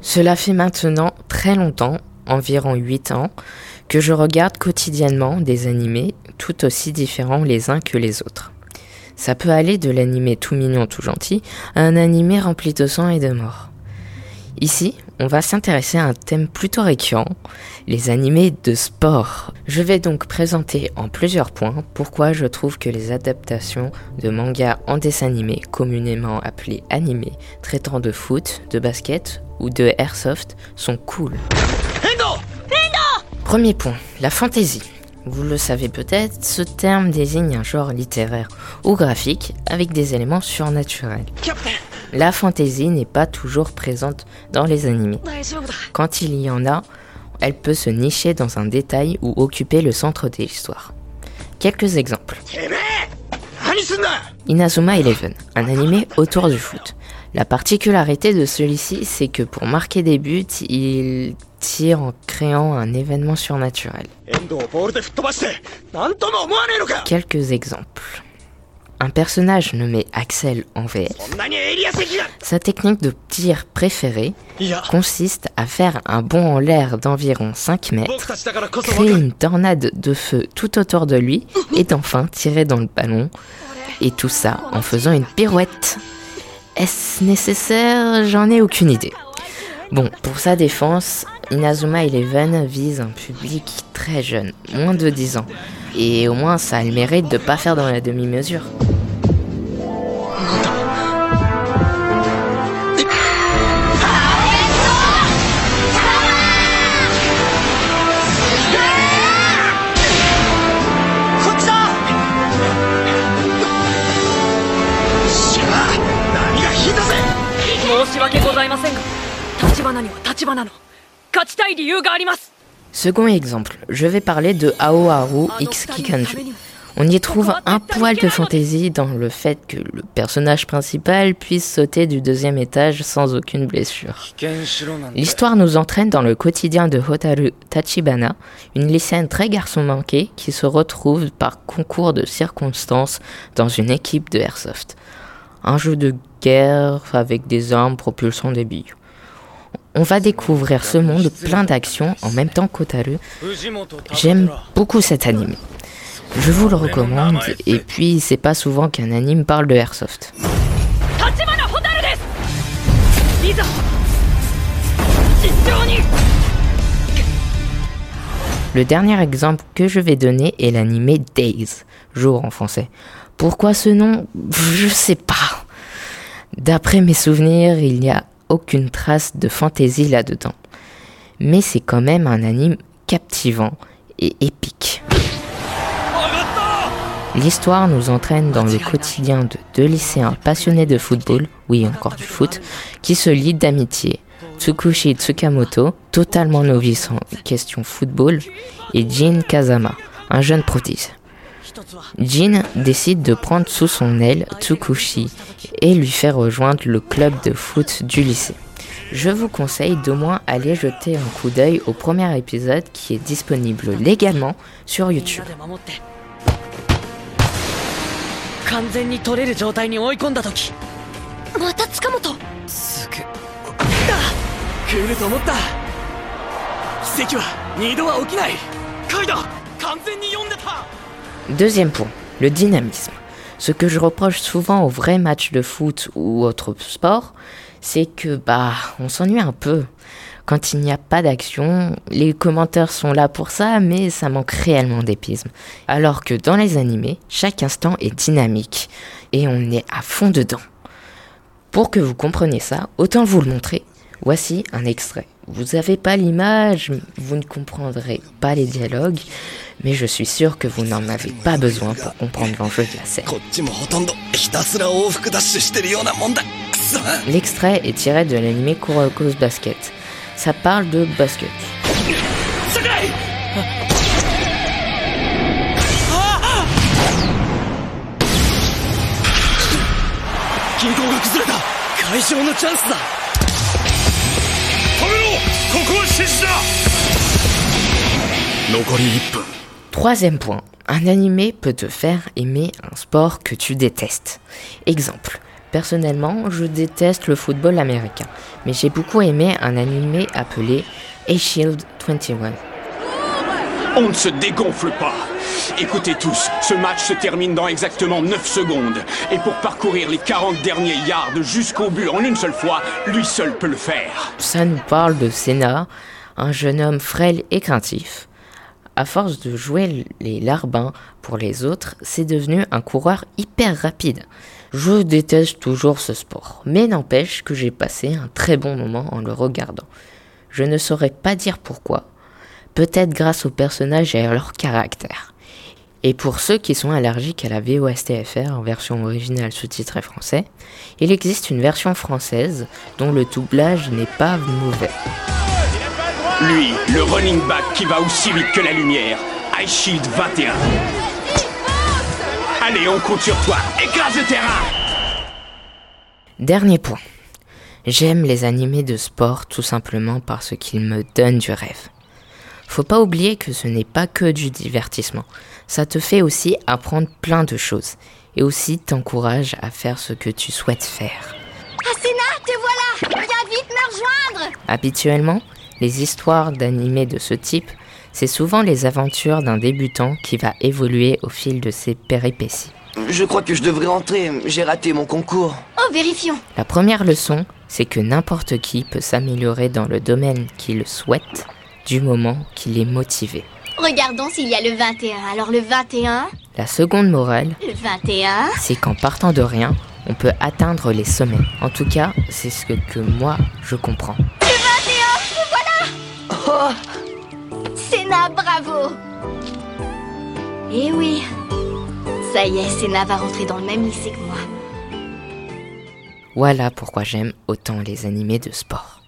Cela fait maintenant très longtemps, environ 8 ans, que je regarde quotidiennement des animés tout aussi différents les uns que les autres. Ça peut aller de l'animé tout mignon, tout gentil, à un animé rempli de sang et de mort. Ici, on va s'intéresser à un thème plutôt récurrent, les animés de sport. Je vais donc présenter en plusieurs points pourquoi je trouve que les adaptations de mangas en dessin animé, communément appelés animés, traitant de foot, de basket ou de airsoft, sont cool. Premier point, la fantaisie. Vous le savez peut-être, ce terme désigne un genre littéraire ou graphique avec des éléments surnaturels. La fantaisie n'est pas toujours présente dans les animés. Quand il y en a, elle peut se nicher dans un détail ou occuper le centre de l'histoire. Quelques exemples. Inazuma Eleven, un animé autour du foot. La particularité de celui-ci, c'est que pour marquer des buts, il tire en créant un événement surnaturel. Quelques exemples. Un personnage nommé Axel en VF. Sa technique de tir préférée consiste à faire un bond en l'air d'environ 5 mètres, créer une tornade de feu tout autour de lui et enfin tirer dans le ballon. Et tout ça en faisant une pirouette. Est-ce nécessaire? J'en ai aucune idée. Bon, pour sa défense, Inazuma Eleven vise un public très jeune, moins de 10 ans. Et au moins, ça a le mérite de pas faire dans la demi-mesure. Second exemple, je vais parler de Aoharu X Kikanju. On y trouve un poil de fantaisie dans le fait que le personnage principal puisse sauter du deuxième étage sans aucune blessure. L'histoire nous entraîne dans le quotidien de Hotaru Tachibana, une lycéenne très garçon manqué qui se retrouve par concours de circonstances dans une équipe de airsoft. Un jeu de guerre avec des armes propulsant des billes. On va découvrir ce monde plein d'actions en même temps qu'Otaru. J'aime beaucoup cet anime. Je vous le recommande, et puis c'est pas souvent qu'un anime parle de airsoft. Le dernier exemple que je vais donner est l'anime Days, jour en français. Pourquoi ce nom? Je sais pas. D'après mes souvenirs, il n'y a aucune trace de fantaisie là-dedans. Mais c'est quand même un anime captivant et épique. L'histoire nous entraîne dans le quotidien de deux lycéens passionnés de football, oui encore du foot, qui se lient d'amitié. Tsukushi Tsukamoto, totalement novice en question football, et Jin Kazama, un jeune prodige. Jin décide de prendre sous son aile Tsukushi et lui faire rejoindre le club de foot du lycée. Je vous conseille d'au moins aller jeter un coup d'œil au premier épisode qui est disponible légalement sur YouTube. Deuxième point, le dynamisme. Ce que je reproche souvent aux vrais matchs de foot ou autres sports, c'est que bah on s'ennuie un peu. Quand il n'y a pas d'action, les commentaires sont là pour ça, mais ça manque réellement d'épisme. Alors que dans les animés, chaque instant est dynamique et on est à fond dedans. Pour que vous compreniez ça, autant vous le montrer. Voici un extrait. Vous n'avez pas l'image, vous ne comprendrez pas les dialogues, mais je suis sûr que vous n'en avez pas besoin pour comprendre l'enjeu de la scène. L'extrait est tiré de l'anime Kuroko's Basket. Ça parle de basket. Troisième point, un animé peut te faire aimer un sport que tu détestes. Exemple, Personnellement, je déteste le football américain, mais j'ai beaucoup aimé un animé appelé A-Shield 21. On ne se dégonfle pas. Écoutez tous, ce match se termine dans exactement 9 secondes. Et pour parcourir les 40 derniers yards jusqu'au but en une seule fois, lui seul peut le faire. Ça nous parle de Senna, un jeune homme frêle et craintif. À force de jouer les larbins pour les autres, c'est devenu un coureur hyper rapide. Je déteste toujours ce sport, mais n'empêche que j'ai passé un très bon moment en le regardant. Je ne saurais pas dire pourquoi, peut-être grâce aux personnages et à leur caractère. Et pour ceux qui sont allergiques à la VOSTFR en version originale sous-titrée français, il existe une version française dont le doublage n'est pas mauvais. Lui, le running back qui va aussi vite que la lumière, High Shield 21. Allez, on compte sur toi, écrase le terrain Dernier point. J'aime les animés de sport tout simplement parce qu'ils me donnent du rêve. Faut pas oublier que ce n'est pas que du divertissement. Ça te fait aussi apprendre plein de choses et aussi t'encourage à faire ce que tu souhaites faire. Asena, te voilà Viens vite me rejoindre Habituellement, les histoires d'animés de ce type, c'est souvent les aventures d'un débutant qui va évoluer au fil de ses péripéties. Je crois que je devrais entrer, j'ai raté mon concours. Oh, vérifions La première leçon, c'est que n'importe qui peut s'améliorer dans le domaine qu'il souhaite du moment qu'il est motivé. Regardons s'il y a le 21. Alors le 21, La seconde morale, le 21... c'est qu'en partant de rien, on peut atteindre les sommets. En tout cas, c'est ce que, que moi, je comprends. Bravo Eh oui Ça y est, Senna va rentrer dans le même lycée que moi. Voilà pourquoi j'aime autant les animés de sport.